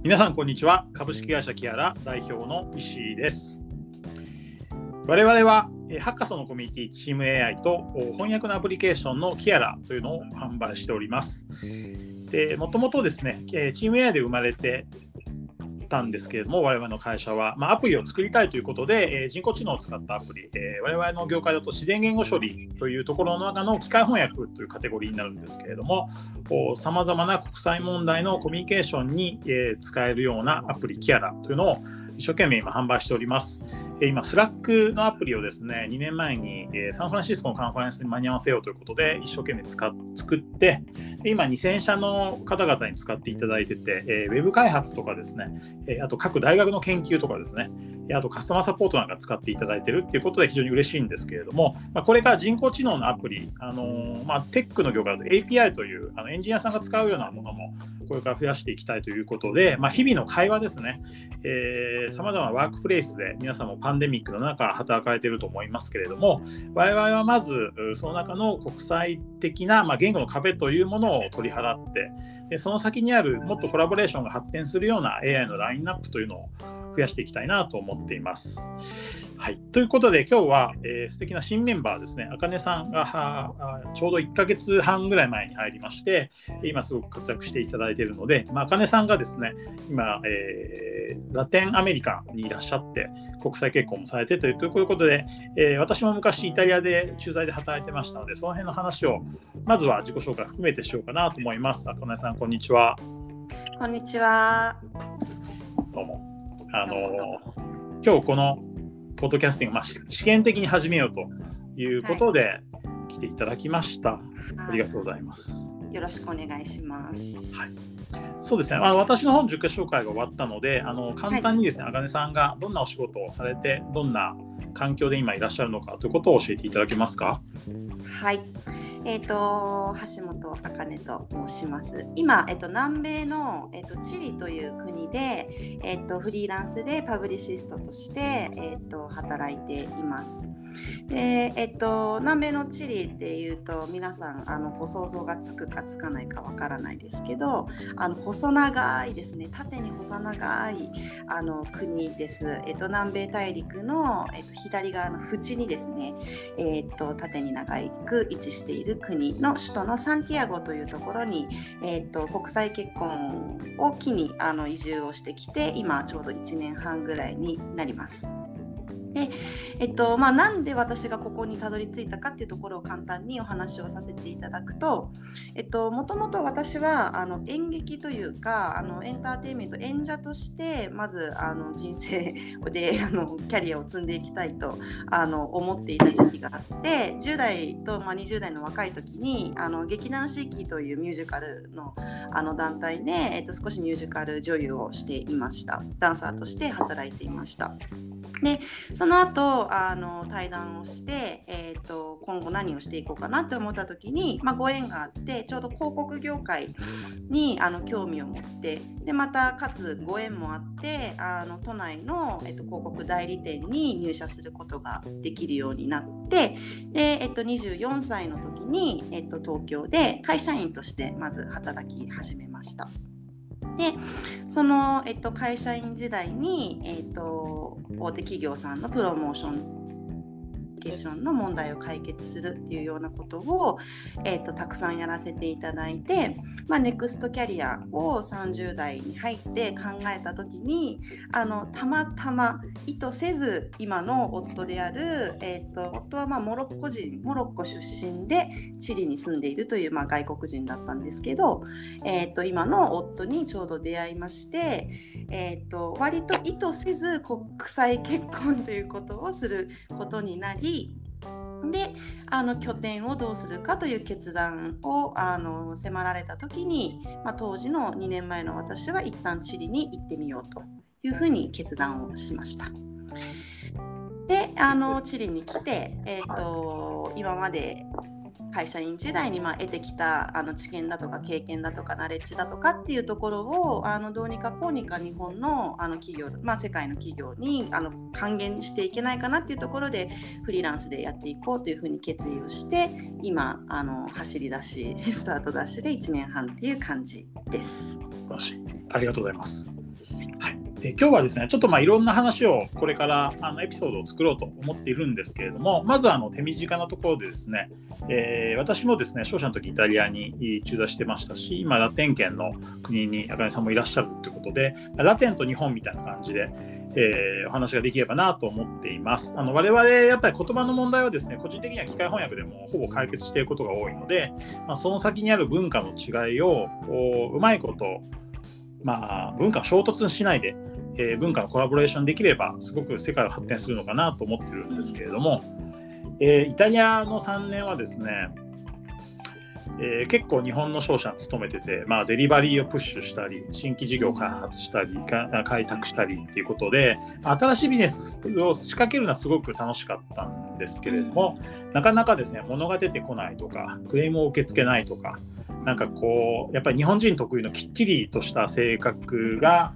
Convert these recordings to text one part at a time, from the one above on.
皆さんこんにちは。株式会社キアラ代表の石井です。我々はハッカソのコミュニティチーム AI と翻訳のアプリケーションのキアラというのを販売しております。でもともとですねチーム AI で生まれてたんですけれども、我々の会社は、まあ、アプリを作りたいということで、えー、人工知能を使ったアプリ、えー、我々の業界だと自然言語処理というところの中の機械翻訳というカテゴリーになるんですけれども、さまざまな国際問題のコミュニケーションに、えー、使えるようなアプリ、キアラというのを一生懸命今販売しております。今、 Slack のアプリをですね、2年前にサンフランシスコのカンファレンスに間に合わせようということで、一生懸命使っ作って、今、2000社の方々に使っていただいてて、ウェブ開発とかですね、あと各大学の研究とかですね、あとカスタマーサポートなんか使っていただいているということで非常に嬉しいんですけれども、ま、これから人工知能のアプリ、あの、まあ、テックの業界だと API というあのエンジニアさんが使うようなものもこれから増やしていきたいということで、まあ、日々の会話ですね、さまざまなワークプレイスで皆さんもパンデミックの中働かれていると思いますけれども、我々はまずその中の国際的な、まあ、言語の壁というものを取り払って、でその先にあるもっとコラボレーションが発展するような AI のラインナップというのを増やしていきたいなと思っています。はい、ということで今日は、えー、素敵な新メンバーですね、あかねさんがちょうど1ヶ月半ぐらい前に入りまして、今すごく活躍していただいているので、あかねさんがですね、今、えー、ラテンアメリカにいらっしゃって、国際結婚もされてということで、えー、私も昔イタリアで駐在で働いてましたので、その辺の話をまずは自己紹介含めてしようかなと思います。あかねさん、こんにちは。こんにちは。どうも。あの今日このポッドキャスティング、まあ、試験的に始めようということで来ていただきました。はい、ありがとうございます。よろしくお願いします。はい。そうですね。あの私の本受験紹介が終わったので、あの簡単にですね、あかねさんがどんなお仕事をされて、どんな環境で今いらっしゃるのかということを教えていただけますか？はい。えっ、ー、と橋本茜と申します。今、えっ、ー、と南米のえっ、ー、とチリという国でえっ、とフリーランスでパブリシストとしてえっ、と働いています。でえっと南米のチリっていうと皆さんあのご想像がつくかつかないかわからないですけどあの細長いですね縦に細長いあの国です。えっと南米大陸のえっと左側の縁にですねえっと縦に長く位置している国の首都のサンティアゴというところに、えーと、国際結婚を機にあの移住をしてきて今ちょうど1年半ぐらいになります。で、えっとまあ、なんで私がここにたどり着いたかっていうところを簡単にお話をさせていただくと、えっと、もともと私はあの演劇というかあのエンターテインメント演者としてまずあの人生で あのキャリアを積んでいきたいとあの思っていた時期があって10代と、まあ、20代の若い時にあの劇団四季というミュージカルのあの団体で、えっと、少しミュージカル女優をしていましたダンサーとして働いていました。でその後あの対談をして、えーと、今後何をしていこうかなって思った時に、まあ、ご縁があってちょうど広告業界にあの興味を持ってでまたかつご縁もあってあの都内の、えーと、広告代理店に入社することができるようになってで、えーと、24歳の時に、えー、と東京で会社員としてまず働き始めました。でその、えっと、会社員時代に、えっと、大手企業さんのプロモーションケーションの問題を解決するっていうようなことを、えーと、たくさんやらせていただいて、まあ、ネクストキャリアを30代に入って考えた時にあのたまたま意図せず今の夫である、えーと、夫はまあモロッコ人モロッコ出身でチリに住んでいるという、まあ、外国人だったんですけど、えーと、今の夫にちょうど出会いまして、えー、と割と意図せず国際結婚ということをすることになりであの拠点をどうするかという決断をあの迫られた時に、まあ、当時の2年前の私は一旦チリに行ってみようというふうに決断をしました。であのチリに来て、えーと今まで会社員時代にま得てきたあの知見だとか経験だとかナレッジだとかっていうところをあのどうにかこうにか日本のあの企業、まあ、世界の企業にあの還元していけないかなっていうところでフリーランスでやっていこうというふうに決意をして今あの走り出しスタートダッシュで1年半っていう感じです。ありがとうございます。で今日はですねちょっとまあいろんな話をこれからあのエピソードを作ろうと思っているんですけれどもまずあの手短なところでですね、えー、私もですね商社の時イタリアに駐在してましたし今ラテン圏の国に茜さんもいらっしゃるということでラテンと日本みたいな感じで、えー、お話ができればなと思っています。あの我々やっぱり言葉の問題はですね個人的には機械翻訳でもほぼ解決していることが多いので、まあ、その先にある文化の違いをうまいことまあ、文化を衝突しないで、えー、文化のコラボレーションできればすごく世界は発展するのかなと思ってるんですけれども、えー、イタリアの3年はですね、えー、結構日本の商社に勤めてて、まあ、デリバリーをプッシュしたり新規事業を開発したり開拓したりっていうことで新しいビジネスを仕掛けるのはすごく楽しかったんですけれども、なかなかですね物が出てこないとかクレームを受け付けないとかなんかこうやっぱり日本人特有のきっちりとした性格が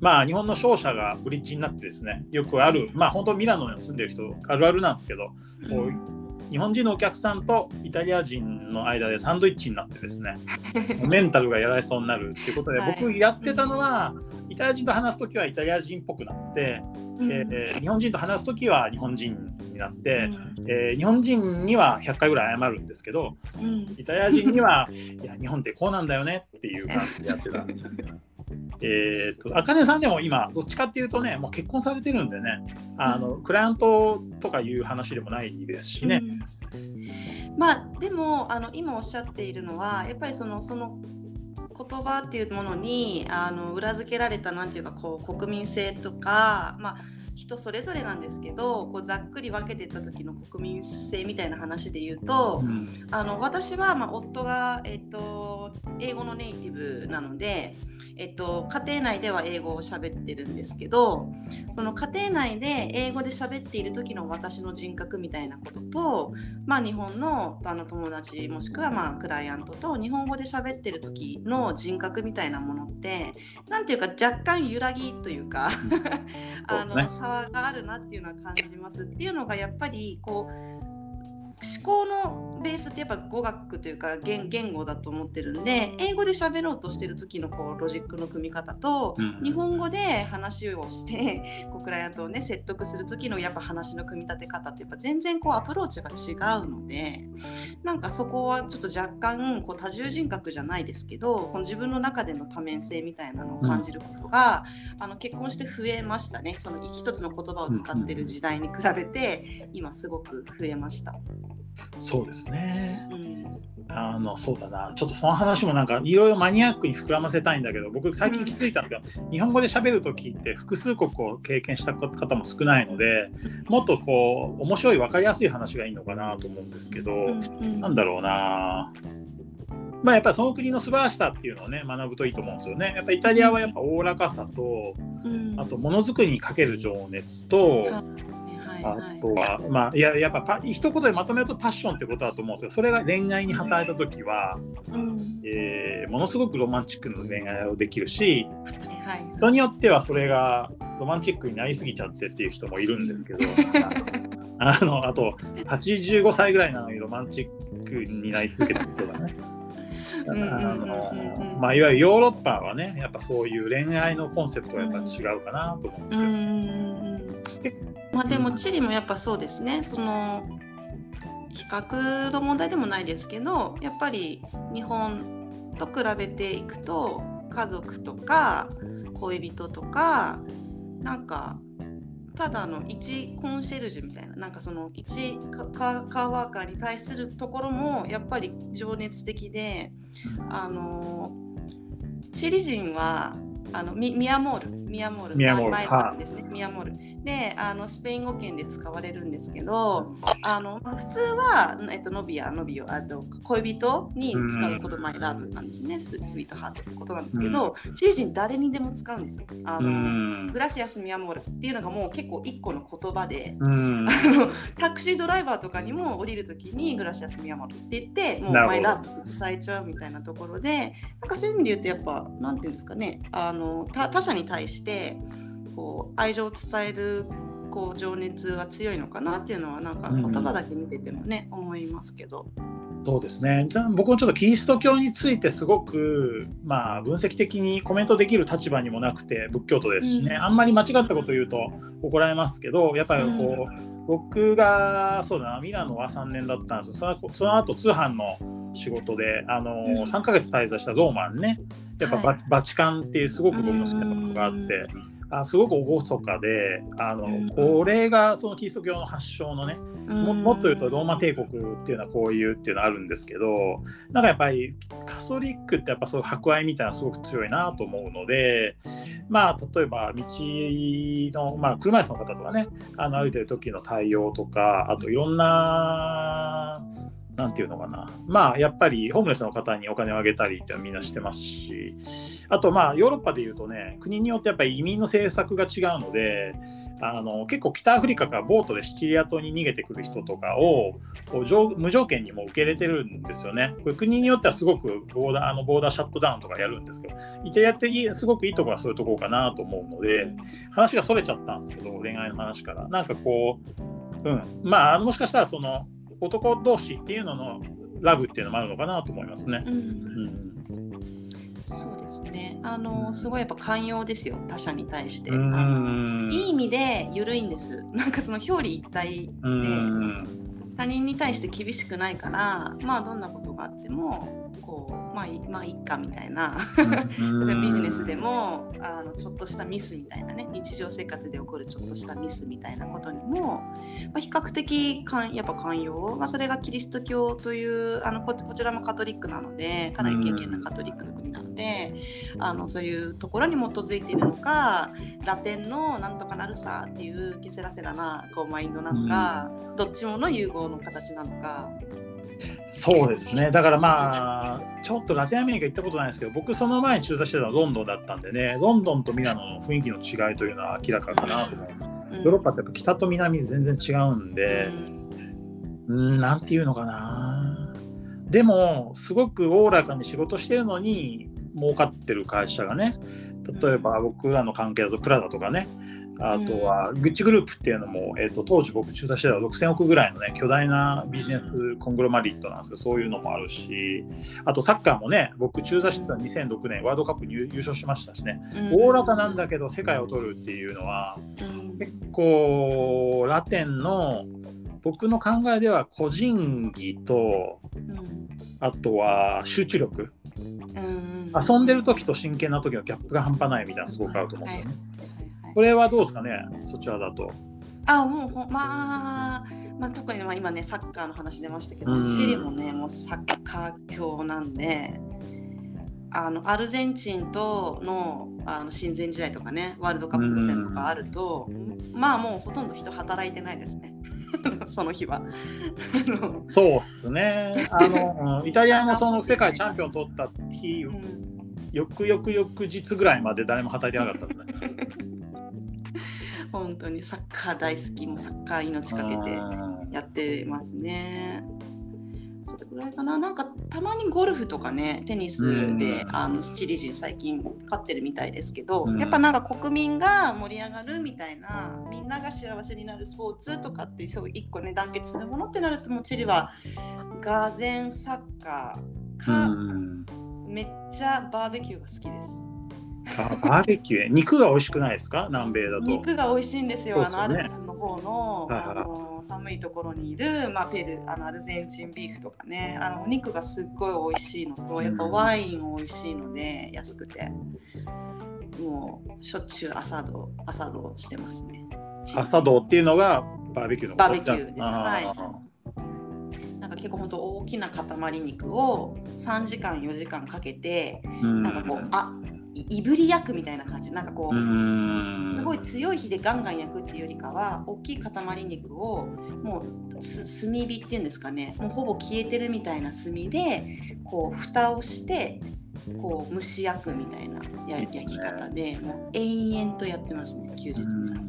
まあ日本の商社がブリッジになってですねよくあるまあ本当ミラノに住んでる人あるあるなんですけどこう日本人のお客さんとイタリア人の間でサンドイッチになってですね メンタルがやられそうになるっていうことで、僕やってたのは、イタリア人と話す時はイタリア人っぽくなって、えー、日本人と話す時は日本人になって、うん、えー、日本人には100回ぐらい謝るんですけど、うん、イタリア人にはいや日本ってこうなんだよねっていう感じでやってた。えっと、あかねさんでも今、どっちかっていうとね、もう結婚されてるんでね、あの、うん、クライアントとかいう話でもないですしね。うん、まあ、でも、あの、今おっしゃっているのは、やっぱりその、その。言葉っていうものにあの裏付けられたなんていうかこう国民性とか、まあ、人それぞれなんですけどこうざっくり分けていった時の国民性みたいな話で言うと、うん、あの私は、まあ、夫が、えっと、英語のネイティブなので。えっと、家庭内では英語を喋ってるんですけどその家庭内で英語で喋っている時の私の人格みたいなことと、まあ、日本のあの友達もしくはまあクライアントと日本語で喋ってる時の人格みたいなものって何ていうか若干揺らぎというかあの、ね、差があるなっていうのは感じますっていうのがやっぱりこう思考のベースってやっぱ語学というか言言語だと思ってるんで英語で喋ろうとしてる時のこうロジックの組み方と、うん、日本語で話をして こうクライアントをね説得する時のやっぱ話の組み立て方ってやっぱ全然こうアプローチが違うのでなんかそこはちょっと若干こう多重人格じゃないですけどこの自分の中での多面性みたいなのを感じることが、うん、あの結婚して増えましたね。その一つの言葉を使ってる時代に比べて今すごく増えました。そうですね。うん、あのそうだな、ちょっとその話もなんかいろいろマニアックに膨らませたいんだけど、僕最近気づいたのが、うん、日本語で喋る時って複数国を経験した方も少ないので、もっとこう面白い分かりやすい話がいいのかなと思うんですけど、うん、なんだろうな。まあ、やっぱりその国の素晴らしさっていうのをね学ぶといいと思うんですよね。やっぱイタリアはやっぱおおらかさと、あとものづくりにかける情熱と、あとは、まあ、いややっぱパ一言でまとめるとパッションってことだと思うんですよ。それが恋愛に働いた時は、うん、えー、ものすごくロマンチックな恋愛をできるし、はい、人によってはそれがロマンチックになりすぎちゃってっていう人もいるんですけど あのあと85歳ぐらいなのにロマンチックになり続けた人がね。まあ、いわゆるヨーロッパはねやっぱそういう恋愛のコンセプトはやっぱ違うかなと思うんですけど、まあでもチリもやっぱそうですね。その比較の問題でもないですけどやっぱり日本と比べていくと家族とか恋人とかなんかただの一コンシェルジュみたいななんかその一カーワーカーに対するところもやっぱり情熱的であのチリ人はあのミミアモール。ミアモール。ミアモール。ですね、ミアモールであのスペイン語圏で使われるんですけどあの普通は、えっと、ノビアノビオあと恋人に使う言葉ラブなんですね。ススイートハートってことなんですけどチリ人誰にでも使うんですよ。あのグラシアスミアモールっていうのがもう結構一個の言葉であのタクシードライバーとかにも降りるときにグラシアスミアモールって言ってもうマイラブ伝えちゃうみたいなところでなんかそういう意味で言うとやっぱなんていうんですかね。あの他者に対してこう愛情を伝えるこう情熱は強いのかなっていうのはなんか言葉だけ見ててもね、うん、思いますけど。そうですね。僕もちょっとキリスト教についてすごく、まあ、分析的にコメントできる立場にもなくて仏教徒ですしね、うん。あんまり間違ったことを言うと怒られますけどやっぱりこう、僕がそうだなミラノは3年だったんですよ。その後通販の仕事であの、うん。3ヶ月滞在したローマンね。やっぱバ,、はい。バチカンっていうすごく僕の好きなところがあって。あすごく厳かであの、うん。これがそのキリスト教の発祥のねももっと言うとローママ帝国っていうのはこういうっていうのはあるんですけどなんかやっぱりカソリックってやっぱそう博愛みたいなのすごく強いなと思うのでまあ例えば道の、まあ、車椅子の方とかねあの歩いてる時の対応とかあといろんななんていうのかな。まあやっぱりホームレスの方にお金をあげたりってみんなしてますし。あとまあヨーロッパでいうとね国によってやっぱり移民の政策が違うのであの結構北アフリカからボートでシチリア島に逃げてくる人とかをこう無条件にも受け入れてるんですよね。これ国によってはすごくボーダーあのボーダーシャットダウンとかやるんですけどイタリアってすごくいいところはそういうところかなと思うので話がそれちゃったんですけど恋愛の話から。なんかこううん。まああのもしかしたらその男同士っていうののラブっていうのもあるのかなと思いますね。うん。うんそうですね。あのすごいやっぱ寛容ですよ他者に対して、うあのんいい意味で緩いんです。なんかその表裏一体うでん。他人に対して厳しくないからまあどんなことがあってもこうまあいまあいっかみたいな。ビジネスでもあのちょっとしたミスみたいなね日常生活で起こるちょっとしたミスみたいなことにも、まあ、比較的かんやっぱ寛容、まあ、それがキリスト教というあのここちらもカトリックなのでかなり敬虔なカトリックの国なので、あのそういうところに基づいているのかラテンのなんとかなるさっていうケセラセラなこうマインドなのか、どっちもの融合の形なのか。そうですねだからまあちょっとラテンアメリカ行ったことないんですけど僕その前に駐在してたのはロンドンだったんでねロンドンとミラノの雰囲気の違いというのは明らかかなと思います。うんヨーロッパってやっぱ北と南全然違うんで、うん、なんていうのかな。でも、すごくおおらかに仕事してるのに、儲かってる会社がね、例えば僕らの関係だとプラダとかね、あとはグッチグループっていうのも、えー、と当時僕駐在してた6000億ぐらいのね巨大なビジネスコングロマリットなんですけどそういうのもあるしあとサッカーもね僕駐在してた2006年ワールドカップに優優勝しましたしね。うん。おおらかなんだけど世界を取るっていうのはうん。結構ラテンの僕の考えでは個人技とうん。あとは集中力。うん遊んでる時と真剣な時のギャップが半端ないみたいなのすごくあると思うんですよね。はいこれはどうですかね？そちらだと。あもうまあ、まあ、特にまあ今ねサッカーの話出ましたけど、うんチリもねもうサッカー強なんであのアルゼンチンとのあの親善時代とかねワールドカップ予選とかあると、まあもうほとんど人働いてないですね その日は。そうっすね。あの、うんイタリアもその世界チャンピオン取った日、うん翌々翌日ぐらいまで誰も働いてなかったですね。本当にサッカー大好きもうサッカー命かけてうんやってますね。それぐらいかな。なんかたまにゴルフとかね、テニスで、うんあのチリ人最近勝ってるみたいですけど、うんやっぱなんか国民が盛り上がるみたいな、みんなが幸せになるスポーツとかってそう一個ね団結するものってなるともうチリはがぜんサッカーか、うんめっちゃバーベキューが好きです。あバーベキュー、肉が美味しくないですか？南米だと。肉が美味しいんですよ。ねあのアルプスの方のはいはい。あの寒いところにいる、まあ、ペルあのアルゼンチンビーフとかね。あのお肉がすっごい美味しいのとやっぱワイン美味しいので安くて。もうしょっちゅう朝ド朝ドしてますね。朝ドっていうのがバーベキューのバーベキューです。あはい。なんか結構本当大きな塊肉を3時間4時間かけてうん。なんかこうあいいぶり焼くみたいな感じ。なんかこう、うん。すごい強い火でガンガン焼くっていうよりかは大きい塊肉をもうす炭火っていうんですかね。もうほぼ消えてるみたいな炭でこう蓋をしてこう蒸し焼くみたいなや焼き方でもう延々とやってますね休日に。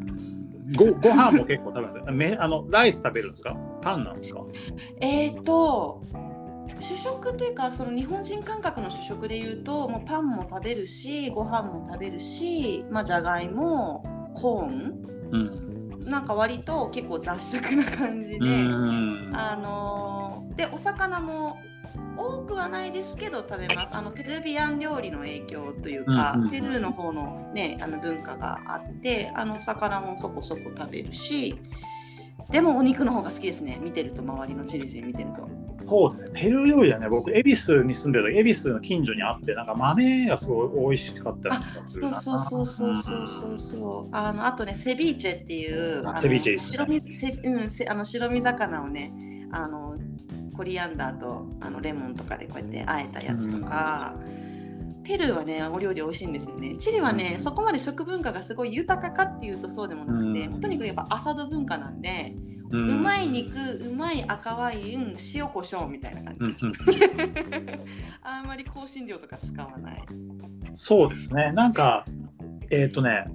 ごご飯も結構食べますめあのライス食べるんですか？パンなんですか？えーと主食というかその日本人感覚の主食で言うともうパンも食べるしご飯も食べるしまあじゃがいもコーンうん。なんか割と結構雑食な感じで、うん。あのーでお魚も多くはないですけど食べます。あのペルビアン料理の影響というか、うんうんペルーの方の,、ね、あの文化があってあの魚もそこそこ食べるしでもお肉の方が好きですね。見てると周りのチリ人見てるとそうですね。ペルー料理はね、僕、恵比寿に住んでる時、恵比寿の近所にあって、なんか豆がすごい美味しかったりあとかするな。そうそうそうそうそうそうそう。あのあとねセビーチェっていうセビーチェですね。白身せうんせあの白身魚をねあのコリアンダーとあのレモンとかでこうやってあえたやつとか、ペルーはねお料理美味しいんですよね。チリはねそこまで食文化がすごい豊かかっていうとそうでもなくて、うん。とにかくやっぱアサド文化なんで、ううまい肉うまい赤ワイン塩コショウみたいな感じ、うんうん あんまり香辛料とか使わない。そうですね。なんか、えっ、とね、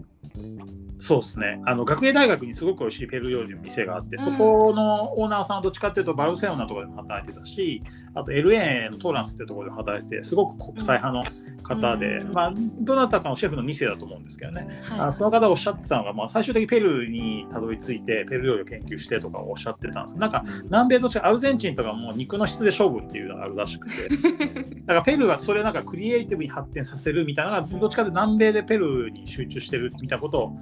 そうですね。あの学芸大学にすごく美味しいペルー料理の店があって、そこのオーナーさんはどっちかっていうとバルセロナとかでも働いてたし、あと LA のトーランスってところで働いて、すごく国際派の方で、うん。まあ、どなたかのシェフの2世だと思うんですけどね。はあその方がおっしゃってたのが、まあ、最終的にペルーにたどり着いて、ペルー料理を研究してとかおっしゃってたんです。なんか南米と違うアルゼンチンとかも肉の質で勝負っていうのがあるらしくて、だからペルーはそれをなんかクリエイティブに発展させるみたいなのが、どっちかというと南米でペルーに集中してるみたいなことを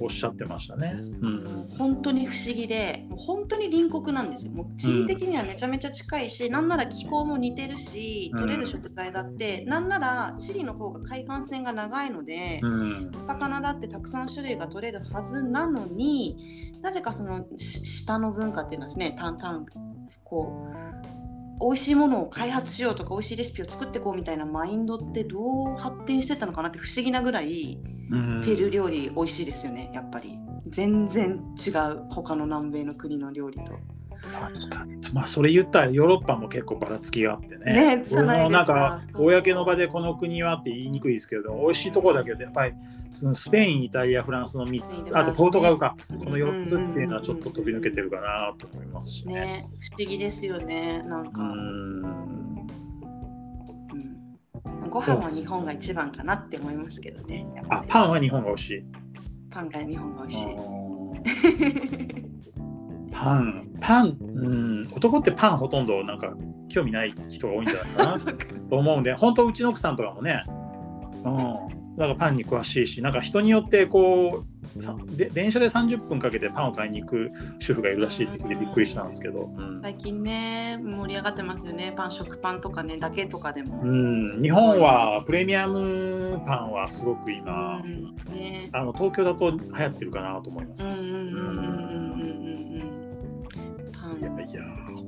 おっしゃってましたね。うん。もう本当に不思議でもう本当に隣国なんですよ。もう地理的にはめちゃめちゃ近いし、なんなら気候も似てるしうん。取れる食材だって、なんならチリの方が海岸線が長いので、うん。お魚だってたくさん種類が取れるはずなのになぜかそのし下の文化っていうんですね淡々こう美味しいものを開発しようとか美味しいレシピを作っていこうみたいなマインドってどう発展してったのかなって不思議なぐらいうんペルー料理美味しいですよねやっぱり。全然違う他の南米の国の料理と。確かに。まあ、それ言ったらヨーロッパも結構ばらつきがあってね。ねじゃないですか。公の場でこの国はって言いにくいですけど、美味しいところだけど、やっぱりそのスペイン、イタリア、フランスの3つ、あとポルトガルか、この4つっていうのはちょっと飛び抜けてるかなと思いますしね。ね不思議ですよねなんうか、んうんご飯は日本が一番かなって思いますけどね。あパンは日本が美味しい。パンが日本が美味しい。パン、パン、うん、男ってパンほとんどなんか興味ない人が多いんじゃないかな。と思うんで、本当うちの奥さんとかもね、うん、なんかパンに詳しいし、なんか人によってこう、さで電車で30分かけてパンを買いに行く主婦がいるらしいって聞いてびっくりしたんですけど、最近ね盛り上がってますよね。パン食パンとかねだけとかでも、うん、日本はプレミアムパンはすごく今、うん。ね、あの東京だと流行ってるかなと思います、パンいやいや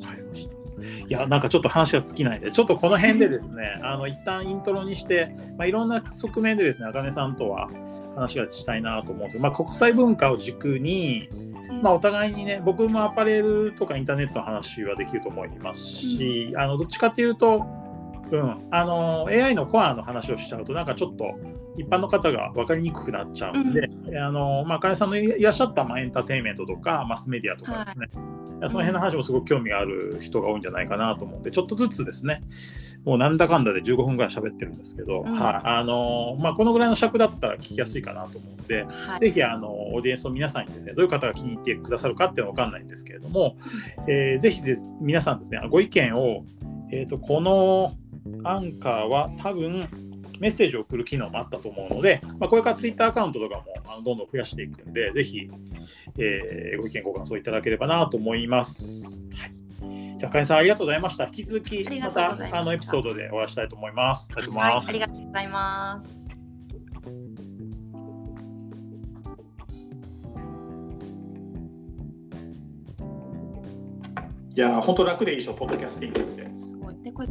買いました。いや、なんかちょっと話が尽きないんで、ちょっとこの辺でですね、あの一旦イントロにして、まあ、いろんな側面でですね、あかねさんとは話がしたいなと思うんですけど、まあ、国際文化を軸に、まあ、お互いにね、僕もアパレルとかインターネットの話はできると思いますし、あのどっちかというと、うん、あの AI のコアの話をしちゃうと、なんかちょっと一般の方が分かりにくくなっちゃうんで、あのまあ、かねさんのいらっしゃった、まあ、エンターテインメントとか、マスメディアとかですね、いやその辺の話もすごく興味がある人が多いんじゃないかなと思うんで、ちょっとずつですね、もうなんだかんだで15分ぐらい喋ってるんですけど、うん。はい。あのまあ、このぐらいの尺だったら聞きやすいかなと思うんで、はい。ぜひあのオーディエンスの皆さんにですね、どういう方が気に入ってくださるかっていうのは分かんないんですけれども、えーぜひです皆さんですね、ご意見を、えーと、このアンカーは多分メッセージを送る機能もあったと思うので、まあ、これからツイッターアカウントとかもあのどんどん増やしていくんで、ぜひ、えーご意見、ご感想いただければなと思います。はい、じゃあ、かねさんありがとうございました。引き続きありがまとうございましたたあのエピソードでお会いしたいと思います。ありがとうございます。はいありがとうございますいやー、本当楽でいいでしょ、ポッドキャスティングって。すごいでこれ